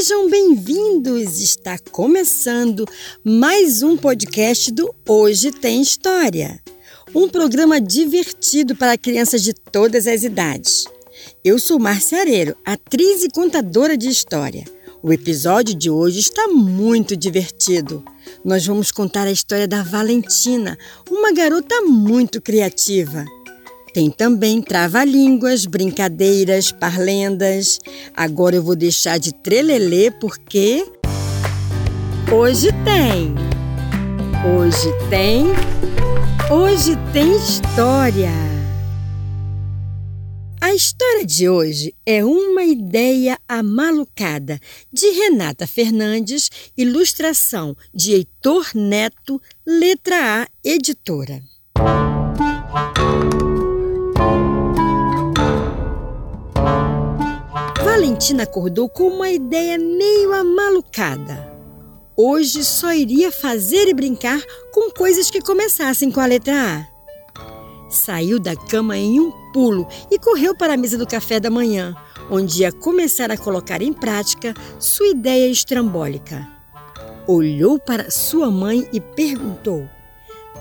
Sejam bem-vindos! Está começando mais um podcast do Hoje Tem História. Um programa divertido para crianças de todas as idades. Eu sou Márcia Areiro, atriz e contadora de história. O episódio de hoje está muito divertido. Nós vamos contar a história da Valentina, uma garota muito criativa. Tem também trava-línguas, brincadeiras, parlendas. Agora eu vou deixar de trelelê porque hoje tem. Hoje tem. Hoje tem história. A história de hoje é Uma Ideia Amalucada, de Renata Fernandes, ilustração de Heitor Neto, letra A, editora. Valentina acordou com uma ideia meio amalucada. Hoje só iria fazer e brincar com coisas que começassem com a letra A. Saiu da cama em um pulo e correu para a mesa do café da manhã, onde ia começar a colocar em prática sua ideia estrambólica. Olhou para sua mãe e perguntou: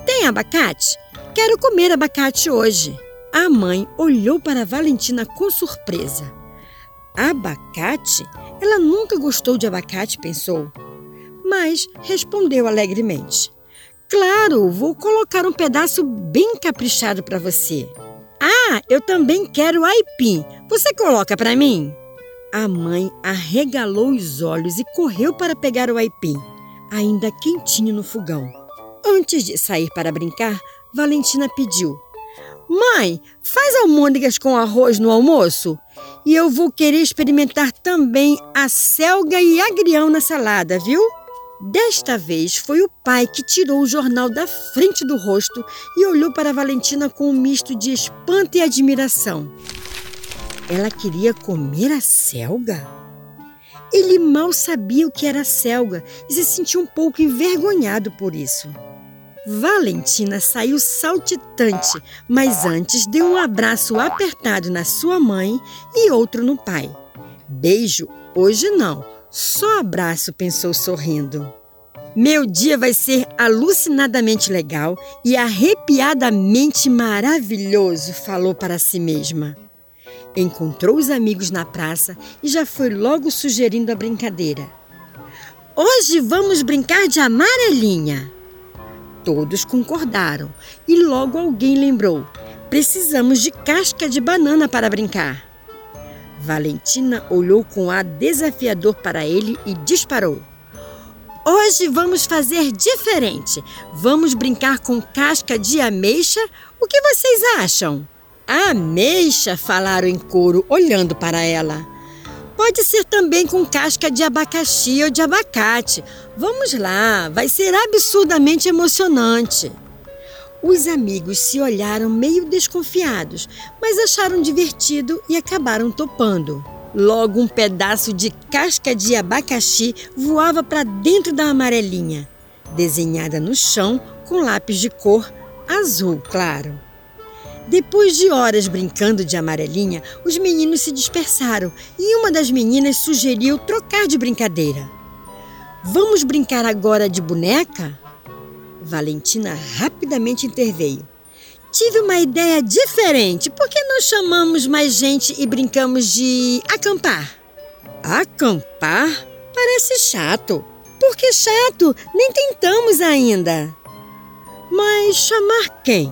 Tem abacate? Quero comer abacate hoje. A mãe olhou para Valentina com surpresa. Abacate? Ela nunca gostou de abacate, pensou. Mas respondeu alegremente: Claro, vou colocar um pedaço bem caprichado para você. Ah, eu também quero aipim. Você coloca para mim? A mãe arregalou os olhos e correu para pegar o aipim, ainda quentinho no fogão. Antes de sair para brincar, Valentina pediu: Mãe, faz almôndegas com arroz no almoço? E eu vou querer experimentar também a selga e agrião na salada, viu? Desta vez foi o pai que tirou o jornal da frente do rosto e olhou para Valentina com um misto de espanto e admiração. Ela queria comer a selga? Ele mal sabia o que era selga e se sentiu um pouco envergonhado por isso. Valentina saiu saltitante, mas antes deu um abraço apertado na sua mãe e outro no pai. Beijo hoje não, só abraço, pensou sorrindo. Meu dia vai ser alucinadamente legal e arrepiadamente maravilhoso, falou para si mesma. Encontrou os amigos na praça e já foi logo sugerindo a brincadeira. Hoje vamos brincar de amarelinha. Todos concordaram e logo alguém lembrou: precisamos de casca de banana para brincar. Valentina olhou com ar desafiador para ele e disparou. Hoje vamos fazer diferente. Vamos brincar com casca de ameixa. O que vocês acham? Ameixa, falaram em coro, olhando para ela. Pode ser também com casca de abacaxi ou de abacate. Vamos lá, vai ser absurdamente emocionante. Os amigos se olharam meio desconfiados, mas acharam divertido e acabaram topando. Logo, um pedaço de casca de abacaxi voava para dentro da amarelinha, desenhada no chão com lápis de cor azul claro. Depois de horas brincando de amarelinha, os meninos se dispersaram e uma das meninas sugeriu trocar de brincadeira. Vamos brincar agora de boneca? Valentina rapidamente interveio. Tive uma ideia diferente. Por que não chamamos mais gente e brincamos de acampar? Acampar? Parece chato. Por que chato? Nem tentamos ainda. Mas chamar quem?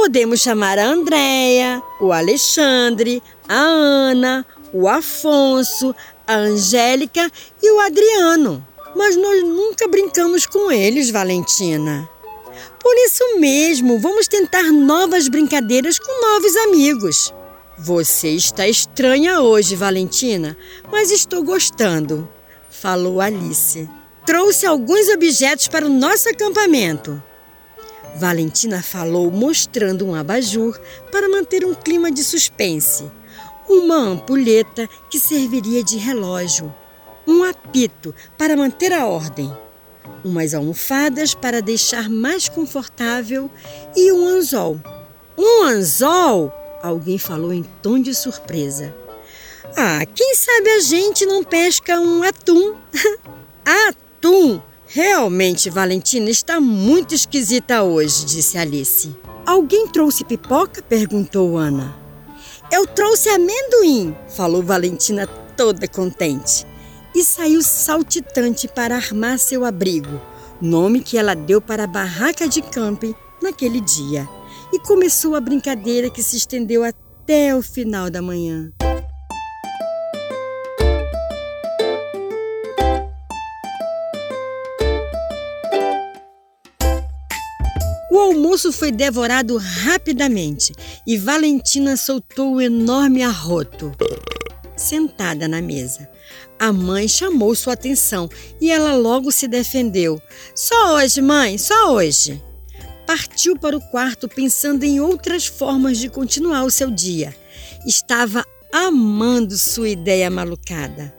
Podemos chamar a Andréia, o Alexandre, a Ana, o Afonso, a Angélica e o Adriano. Mas nós nunca brincamos com eles, Valentina. Por isso mesmo, vamos tentar novas brincadeiras com novos amigos. Você está estranha hoje, Valentina, mas estou gostando, falou Alice. Trouxe alguns objetos para o nosso acampamento. Valentina falou mostrando um abajur para manter um clima de suspense, uma ampulheta que serviria de relógio, um apito para manter a ordem, umas almofadas para deixar mais confortável e um anzol. Um anzol? Alguém falou em tom de surpresa. Ah, quem sabe a gente não pesca um atum? atum! Realmente, Valentina está muito esquisita hoje, disse Alice. Alguém trouxe pipoca? perguntou Ana. Eu trouxe amendoim, falou Valentina toda contente. E saiu saltitante para armar seu abrigo, nome que ela deu para a barraca de camping naquele dia. E começou a brincadeira que se estendeu até o final da manhã. O almoço foi devorado rapidamente e Valentina soltou o enorme arroto. Sentada na mesa, a mãe chamou sua atenção e ela logo se defendeu. Só hoje, mãe, só hoje. Partiu para o quarto pensando em outras formas de continuar o seu dia. Estava amando sua ideia malucada.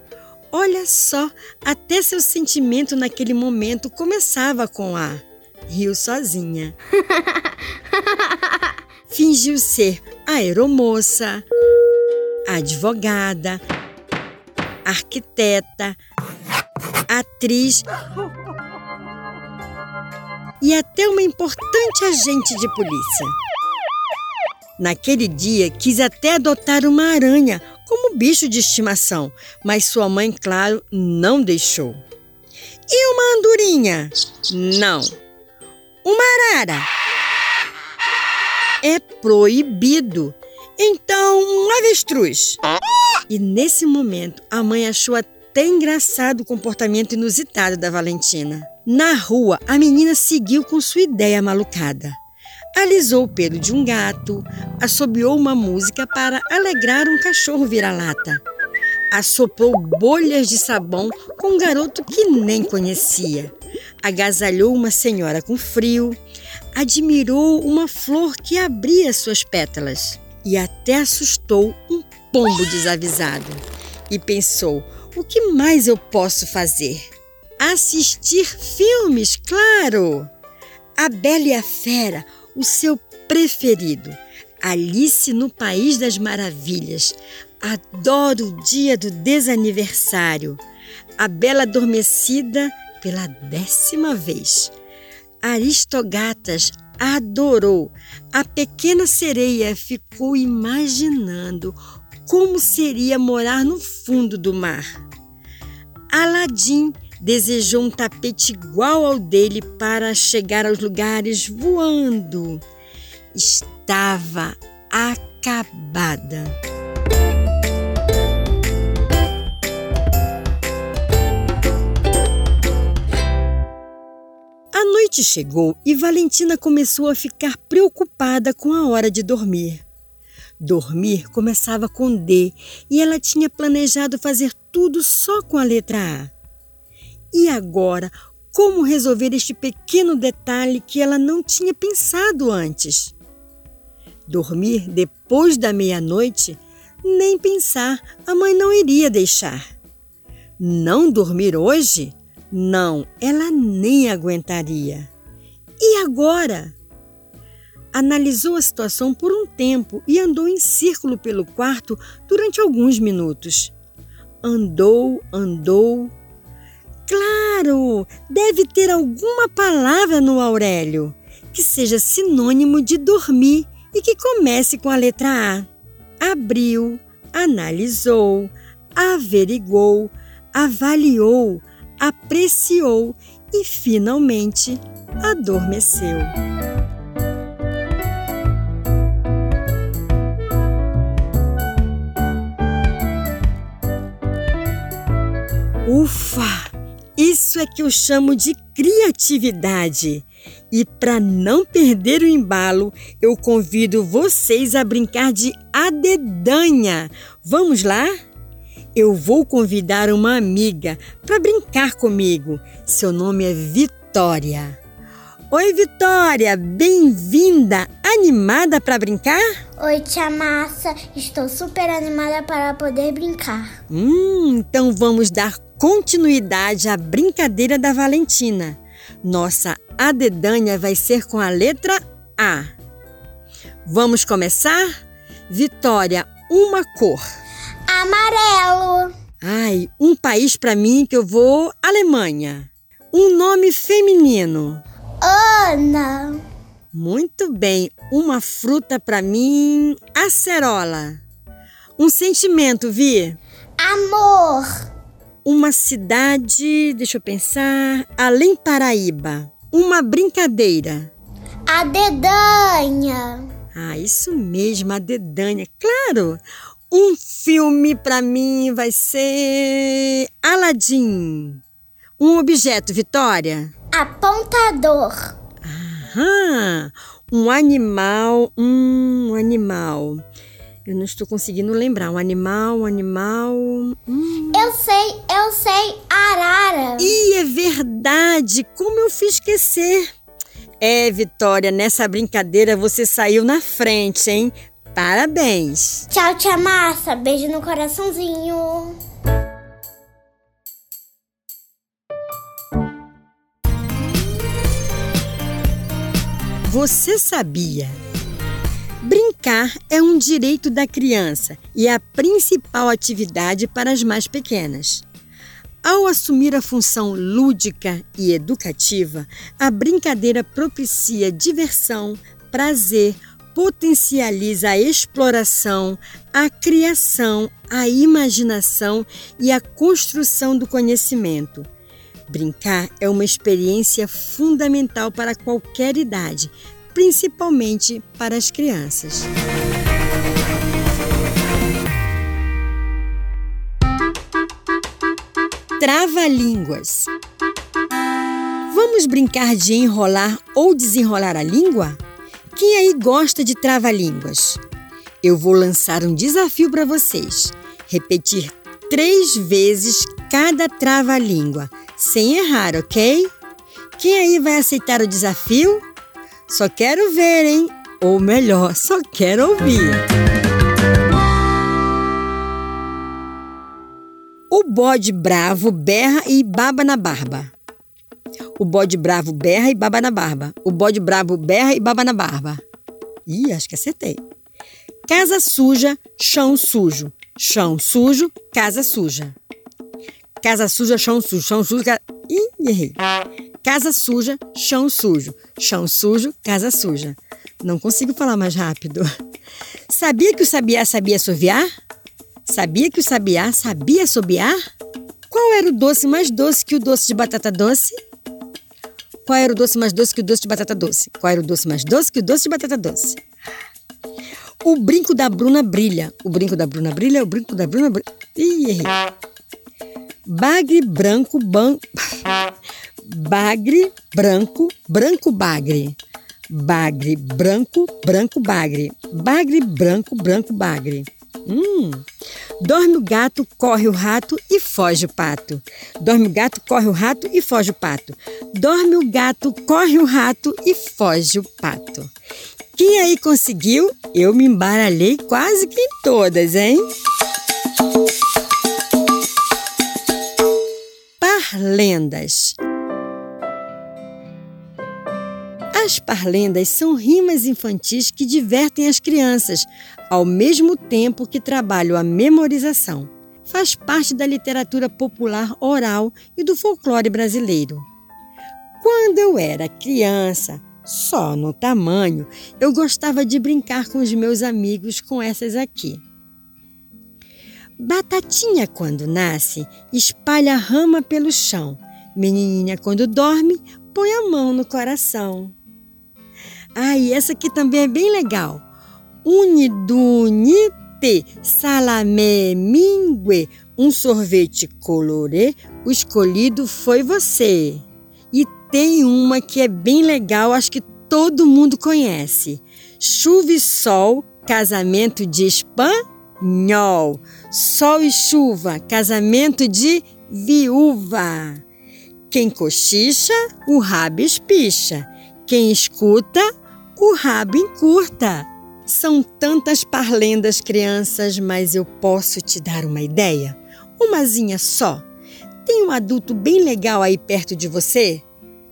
Olha só, até seu sentimento naquele momento começava com a riu sozinha. Fingiu ser aeromoça, advogada, arquiteta, atriz e até uma importante agente de polícia. Naquele dia, quis até adotar uma aranha como bicho de estimação, mas sua mãe, claro, não deixou. E uma andorinha? Não. Uma arara. É proibido. Então, um avestruz. E nesse momento, a mãe achou até engraçado o comportamento inusitado da Valentina. Na rua, a menina seguiu com sua ideia malucada. Alisou o pelo de um gato, assobiou uma música para alegrar um cachorro vira-lata. Assoprou bolhas de sabão com um garoto que nem conhecia agasalhou uma senhora com frio, admirou uma flor que abria suas pétalas e até assustou um pombo desavisado. E pensou: o que mais eu posso fazer? Assistir filmes, claro! A Bela e a Fera, o seu preferido. Alice no País das Maravilhas. Adoro o dia do desaniversário. A Bela Adormecida pela décima vez. Aristogatas adorou. A pequena sereia ficou imaginando como seria morar no fundo do mar. Aladim desejou um tapete igual ao dele para chegar aos lugares voando. Estava acabada. Noite chegou e Valentina começou a ficar preocupada com a hora de dormir. Dormir começava com D e ela tinha planejado fazer tudo só com a letra A. E agora, como resolver este pequeno detalhe que ela não tinha pensado antes? Dormir depois da meia-noite? Nem pensar, a mãe não iria deixar. Não dormir hoje? Não, ela nem aguentaria. E agora? Analisou a situação por um tempo e andou em círculo pelo quarto durante alguns minutos. Andou, andou. Claro, deve ter alguma palavra no Aurélio que seja sinônimo de dormir e que comece com a letra A. Abriu, analisou, averigou, avaliou, apreciou e finalmente adormeceu. Ufa! Isso é que eu chamo de criatividade. E para não perder o embalo, eu convido vocês a brincar de adedanha. Vamos lá? Eu vou convidar uma amiga para brincar comigo. Seu nome é Vitória. Oi, Vitória, bem-vinda! Animada para brincar? Oi, tia Massa, estou super animada para poder brincar. Hum, então vamos dar continuidade à brincadeira da Valentina. Nossa adedanha vai ser com a letra A. Vamos começar? Vitória, uma cor Amarelo. Ai, um país para mim que eu vou Alemanha. Um nome feminino. Ana. Muito bem, uma fruta para mim, acerola. Um sentimento, Vi? Amor. Uma cidade, deixa eu pensar, além Paraíba. Uma brincadeira. A dedanha. Ah, isso mesmo, a dedanha. Claro, um filme para mim vai ser Aladdin. Um objeto, Vitória? Apontador. Aham. Um animal. Hum, um animal. Eu não estou conseguindo lembrar. Um animal, um animal. Hum. Eu sei, eu sei, arara. Ih, é verdade! Como eu fiz esquecer? É, Vitória, nessa brincadeira você saiu na frente, hein? Parabéns! Tchau, tia Massa. Beijo no coraçãozinho. Você sabia? Brincar é um direito da criança e é a principal atividade para as mais pequenas. Ao assumir a função lúdica e educativa, a brincadeira propicia diversão, prazer, potencializa a exploração, a criação, a imaginação e a construção do conhecimento. Brincar é uma experiência fundamental para qualquer idade, principalmente para as crianças. Trava-línguas. Vamos brincar de enrolar ou desenrolar a língua? Quem aí gosta de trava-línguas? Eu vou lançar um desafio para vocês. Repetir três vezes cada trava-língua, sem errar, ok? Quem aí vai aceitar o desafio? Só quero ver, hein? Ou melhor, só quero ouvir. O bode bravo berra e baba na barba. O bode bravo berra e baba na barba. O bode bravo berra e baba na barba. Ih, acho que acertei. Casa suja, chão sujo. Chão sujo, casa suja. Casa suja, chão sujo. Chão sujo, ca... Ih, errei. Casa suja, chão sujo. Chão sujo, casa suja. Não consigo falar mais rápido. Sabia que o sabiá sabia assoviar? Sabia que o sabiá sabia assobiar? Qual era o doce mais doce que o doce de batata doce? Qual era o doce mais doce que o doce de batata doce? Qual era o doce mais doce que o doce de batata doce? O brinco da Bruna brilha. O brinco da Bruna brilha, o brinco da Bruna brilha. Ih, errei. Bagre branco, ban... Bagre branco, branco bagre. Bagre branco, branco bagre. Bagre branco, branco bagre. Hum. Dorme o gato, corre o rato e foge o pato. Dorme o gato, corre o rato e foge o pato. Dorme o gato, corre o rato e foge o pato. Quem aí conseguiu? Eu me embaralhei quase que em todas, hein? Parlendas. As parlendas são rimas infantis que divertem as crianças, ao mesmo tempo que trabalham a memorização. Faz parte da literatura popular oral e do folclore brasileiro. Quando eu era criança, só no tamanho, eu gostava de brincar com os meus amigos com essas aqui. Batatinha, quando nasce, espalha rama pelo chão. Menininha, quando dorme, põe a mão no coração. Ah, e essa aqui também é bem legal. Unidunite salamé mingue, um sorvete colorê, o escolhido foi você. E tem uma que é bem legal, acho que todo mundo conhece. Chuva e sol, casamento de espanhol. Sol e chuva, casamento de viúva. Quem cochicha, o rabo espicha. Quem escuta, o rabo encurta. São tantas parlendas, crianças, mas eu posso te dar uma ideia? Umazinha só. Tem um adulto bem legal aí perto de você?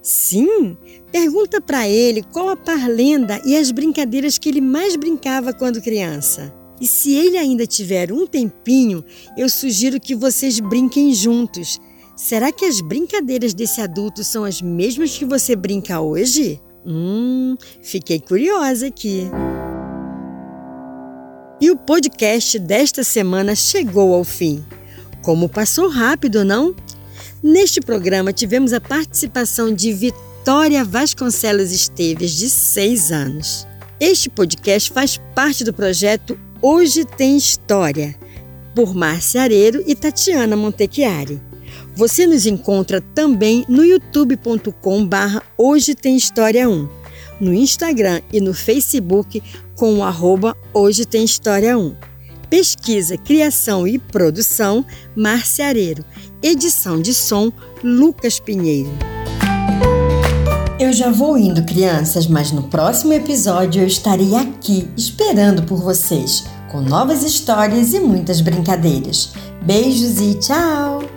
Sim, pergunta para ele qual a parlenda e as brincadeiras que ele mais brincava quando criança. E se ele ainda tiver um tempinho, eu sugiro que vocês brinquem juntos. Será que as brincadeiras desse adulto são as mesmas que você brinca hoje? Hum, fiquei curiosa aqui. E o podcast desta semana chegou ao fim. Como passou rápido, não? Neste programa tivemos a participação de Vitória Vasconcelos Esteves, de 6 anos. Este podcast faz parte do projeto Hoje Tem História, por Márcia Areiro e Tatiana Montechiari. Você nos encontra também no youtube.com barra Hoje Tem História 1, no Instagram e no Facebook com o arroba Hoje Tem História 1. Pesquisa, criação e produção, Márcia Areiro. Edição de som, Lucas Pinheiro. Eu já vou indo, crianças, mas no próximo episódio eu estarei aqui esperando por vocês, com novas histórias e muitas brincadeiras. Beijos e tchau!